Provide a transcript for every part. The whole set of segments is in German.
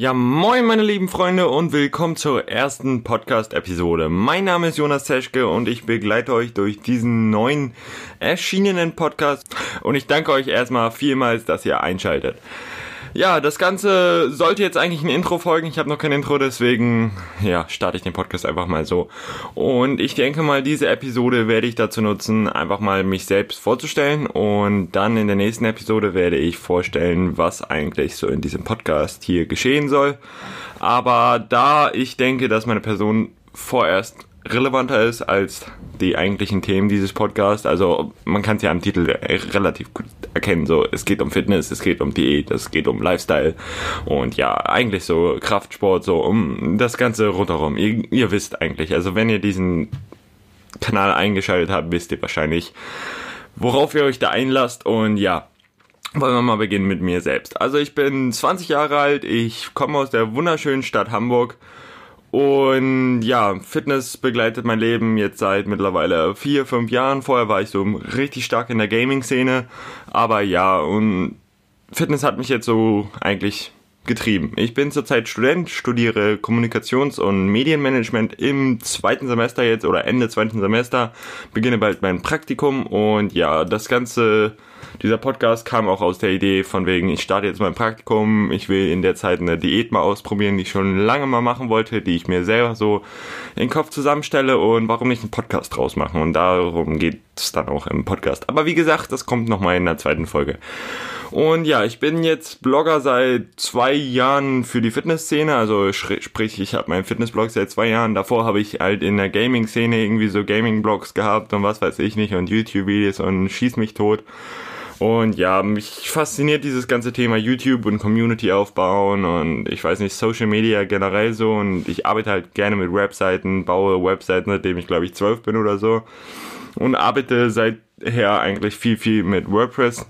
Ja, moin meine lieben Freunde und willkommen zur ersten Podcast-Episode. Mein Name ist Jonas Teschke und ich begleite euch durch diesen neuen erschienenen Podcast und ich danke euch erstmal vielmals, dass ihr einschaltet. Ja, das Ganze sollte jetzt eigentlich ein Intro folgen. Ich habe noch kein Intro, deswegen ja, starte ich den Podcast einfach mal so. Und ich denke mal, diese Episode werde ich dazu nutzen, einfach mal mich selbst vorzustellen. Und dann in der nächsten Episode werde ich vorstellen, was eigentlich so in diesem Podcast hier geschehen soll. Aber da ich denke, dass meine Person vorerst relevanter ist als die eigentlichen Themen dieses Podcasts. Also man kann es ja am Titel relativ gut erkennen. So, es geht um Fitness, es geht um Diät, es geht um Lifestyle und ja, eigentlich so Kraftsport, so um das Ganze rundherum. Ihr, ihr wisst eigentlich, also wenn ihr diesen Kanal eingeschaltet habt, wisst ihr wahrscheinlich, worauf ihr euch da einlasst und ja. Wollen wir mal beginnen mit mir selbst. Also ich bin 20 Jahre alt, ich komme aus der wunderschönen Stadt Hamburg und ja, Fitness begleitet mein Leben jetzt seit mittlerweile vier, fünf Jahren. Vorher war ich so richtig stark in der Gaming-Szene. Aber ja, und Fitness hat mich jetzt so eigentlich getrieben. Ich bin zurzeit Student, studiere Kommunikations- und Medienmanagement im zweiten Semester jetzt oder Ende zweiten Semester, beginne bald mein Praktikum und ja, das Ganze dieser Podcast kam auch aus der Idee von wegen, ich starte jetzt mein Praktikum, ich will in der Zeit eine Diät mal ausprobieren, die ich schon lange mal machen wollte, die ich mir selber so in den Kopf zusammenstelle und warum nicht einen Podcast draus machen und darum geht es dann auch im Podcast. Aber wie gesagt, das kommt nochmal in der zweiten Folge. Und ja, ich bin jetzt Blogger seit zwei Jahren für die Fitnessszene, also sprich, ich habe meinen Fitnessblog seit zwei Jahren. Davor habe ich halt in der Gaming-Szene irgendwie so Gaming-Blogs gehabt und was weiß ich nicht und YouTube-Videos und schieß mich tot. Und ja, mich fasziniert dieses ganze Thema YouTube und Community aufbauen und ich weiß nicht, Social Media generell so. Und ich arbeite halt gerne mit Webseiten, baue Webseiten, seitdem ich glaube ich zwölf bin oder so. Und arbeite seither eigentlich viel, viel mit WordPress.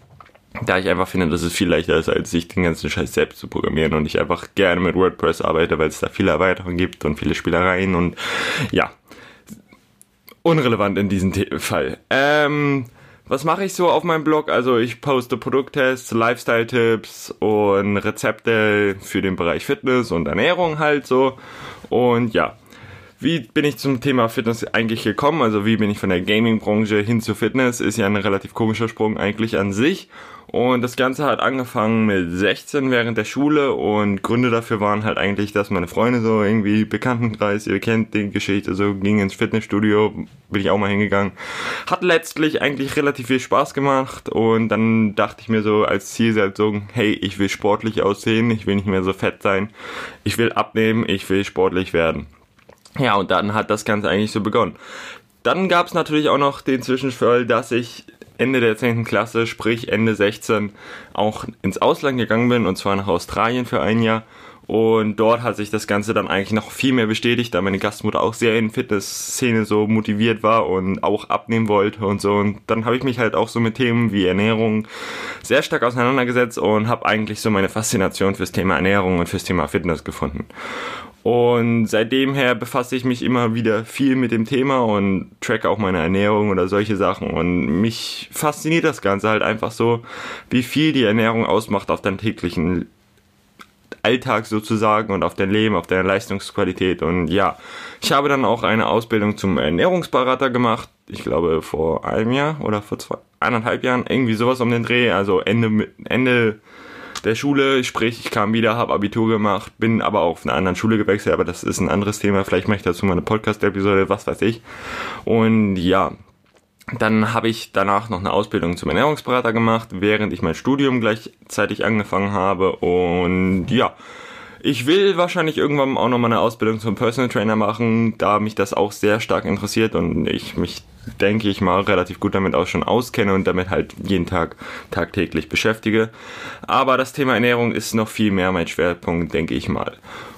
Da ich einfach finde, dass es viel leichter ist, als sich den ganzen Scheiß selbst zu programmieren und ich einfach gerne mit WordPress arbeite, weil es da viele Erweiterungen gibt und viele Spielereien und ja, unrelevant in diesem Fall. Ähm, was mache ich so auf meinem Blog? Also ich poste Produkttests, Lifestyle-Tipps und Rezepte für den Bereich Fitness und Ernährung halt so. Und ja, wie bin ich zum Thema Fitness eigentlich gekommen? Also wie bin ich von der Gaming-Branche hin zu Fitness? Ist ja ein relativ komischer Sprung eigentlich an sich. Und das Ganze hat angefangen mit 16 während der Schule und Gründe dafür waren halt eigentlich, dass meine Freunde so irgendwie Bekanntenkreis, ihr kennt die Geschichte, so ging ins Fitnessstudio, bin ich auch mal hingegangen. Hat letztlich eigentlich relativ viel Spaß gemacht und dann dachte ich mir so als Zielsetzung, hey, ich will sportlich aussehen, ich will nicht mehr so fett sein, ich will abnehmen, ich will sportlich werden. Ja, und dann hat das Ganze eigentlich so begonnen. Dann gab es natürlich auch noch den Zwischenfall, dass ich Ende der 10. Klasse, sprich Ende 16, auch ins Ausland gegangen bin, und zwar nach Australien für ein Jahr. Und dort hat sich das Ganze dann eigentlich noch viel mehr bestätigt, da meine Gastmutter auch sehr in Fitnessszene so motiviert war und auch abnehmen wollte und so. Und dann habe ich mich halt auch so mit Themen wie Ernährung sehr stark auseinandergesetzt und habe eigentlich so meine Faszination fürs Thema Ernährung und fürs Thema Fitness gefunden. Und seitdem her befasse ich mich immer wieder viel mit dem Thema und tracke auch meine Ernährung oder solche Sachen. Und mich fasziniert das Ganze halt einfach so, wie viel die Ernährung ausmacht auf deinen täglichen Alltag sozusagen und auf dein Leben, auf deine Leistungsqualität. Und ja, ich habe dann auch eine Ausbildung zum Ernährungsberater gemacht. Ich glaube vor einem Jahr oder vor zwei, eineinhalb Jahren, irgendwie sowas um den Dreh. Also Ende, Ende der Schule, sprich, ich kam wieder, habe Abitur gemacht, bin aber auch auf einer anderen Schule gewechselt, aber das ist ein anderes Thema. Vielleicht mache ich dazu mal eine Podcast-Episode, was weiß ich. Und ja, dann habe ich danach noch eine Ausbildung zum Ernährungsberater gemacht, während ich mein Studium gleichzeitig angefangen habe. Und ja, ich will wahrscheinlich irgendwann auch noch mal eine Ausbildung zum Personal Trainer machen, da mich das auch sehr stark interessiert und ich mich, denke ich mal, relativ gut damit auch schon auskenne und damit halt jeden Tag tagtäglich beschäftige. Aber das Thema Ernährung ist noch viel mehr mein Schwerpunkt, denke ich mal.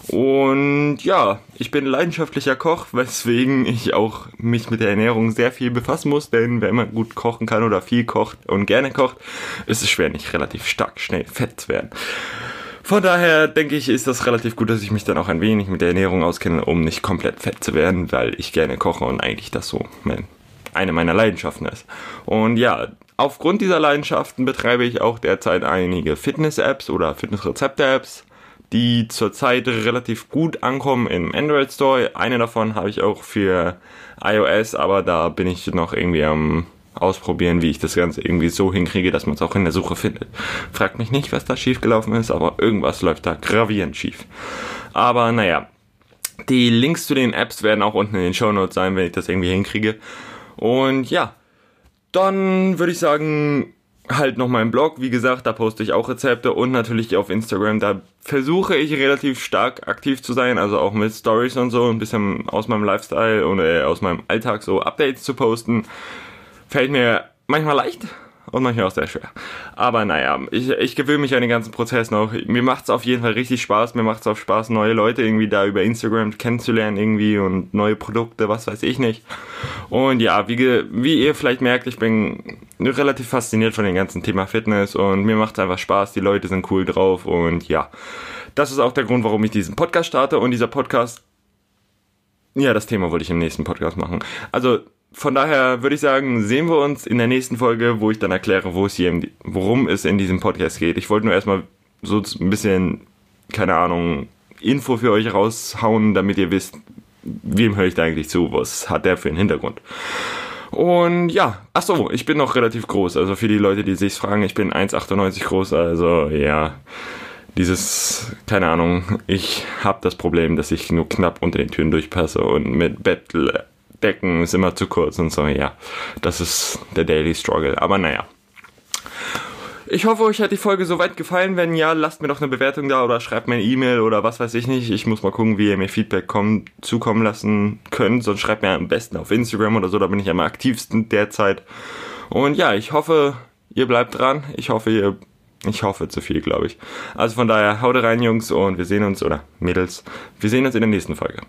Und ja, ich bin leidenschaftlicher Koch, weswegen ich auch mich mit der Ernährung sehr viel befassen muss, denn wenn man gut kochen kann oder viel kocht und gerne kocht, ist es schwer, nicht relativ stark schnell fett zu werden. Von daher denke ich, ist das relativ gut, dass ich mich dann auch ein wenig mit der Ernährung auskenne, um nicht komplett fett zu werden, weil ich gerne koche und eigentlich das so mein, eine meiner Leidenschaften ist. Und ja, aufgrund dieser Leidenschaften betreibe ich auch derzeit einige Fitness-Apps oder Fitness-Rezepte-Apps, die zurzeit relativ gut ankommen im Android Store. Eine davon habe ich auch für iOS, aber da bin ich noch irgendwie am ausprobieren, wie ich das Ganze irgendwie so hinkriege, dass man es auch in der Suche findet. Fragt mich nicht, was da schiefgelaufen ist, aber irgendwas läuft da gravierend schief. Aber naja, die Links zu den Apps werden auch unten in den Show Notes sein, wenn ich das irgendwie hinkriege. Und ja, dann würde ich sagen, halt noch meinen Blog. Wie gesagt, da poste ich auch Rezepte und natürlich auf Instagram. Da versuche ich relativ stark aktiv zu sein, also auch mit Stories und so, ein bisschen aus meinem Lifestyle und aus meinem Alltag so Updates zu posten. Fällt mir manchmal leicht, und manchmal auch sehr schwer. Aber naja, ich, ich gewöhne mich an den ganzen Prozess noch. Mir macht es auf jeden Fall richtig Spaß. Mir macht es auch Spaß, neue Leute irgendwie da über Instagram kennenzulernen irgendwie und neue Produkte, was weiß ich nicht. Und ja, wie, wie ihr vielleicht merkt, ich bin relativ fasziniert von dem ganzen Thema Fitness und mir macht es einfach Spaß. Die Leute sind cool drauf und ja, das ist auch der Grund, warum ich diesen Podcast starte und dieser Podcast ja, das Thema wollte ich im nächsten Podcast machen. Also von daher würde ich sagen, sehen wir uns in der nächsten Folge, wo ich dann erkläre, wo es hier, worum es in diesem Podcast geht. Ich wollte nur erstmal so ein bisschen, keine Ahnung, Info für euch raushauen, damit ihr wisst, wem höre ich da eigentlich zu, was hat der für einen Hintergrund. Und ja, ach so, ich bin noch relativ groß. Also für die Leute, die sich fragen, ich bin 1,98 groß. Also ja, dieses, keine Ahnung, ich habe das Problem, dass ich nur knapp unter den Türen durchpasse und mit Bett Decken ist immer zu kurz und so, ja. Das ist der Daily Struggle. Aber naja. Ich hoffe, euch hat die Folge soweit gefallen. Wenn ja, lasst mir doch eine Bewertung da oder schreibt mir eine E-Mail oder was weiß ich nicht. Ich muss mal gucken, wie ihr mir Feedback kommen, zukommen lassen könnt. Sonst schreibt mir am besten auf Instagram oder so, da bin ich am aktivsten derzeit. Und ja, ich hoffe, ihr bleibt dran. Ich hoffe, ihr. Ich hoffe zu viel, glaube ich. Also von daher, haut rein, Jungs, und wir sehen uns, oder Mädels, wir sehen uns in der nächsten Folge.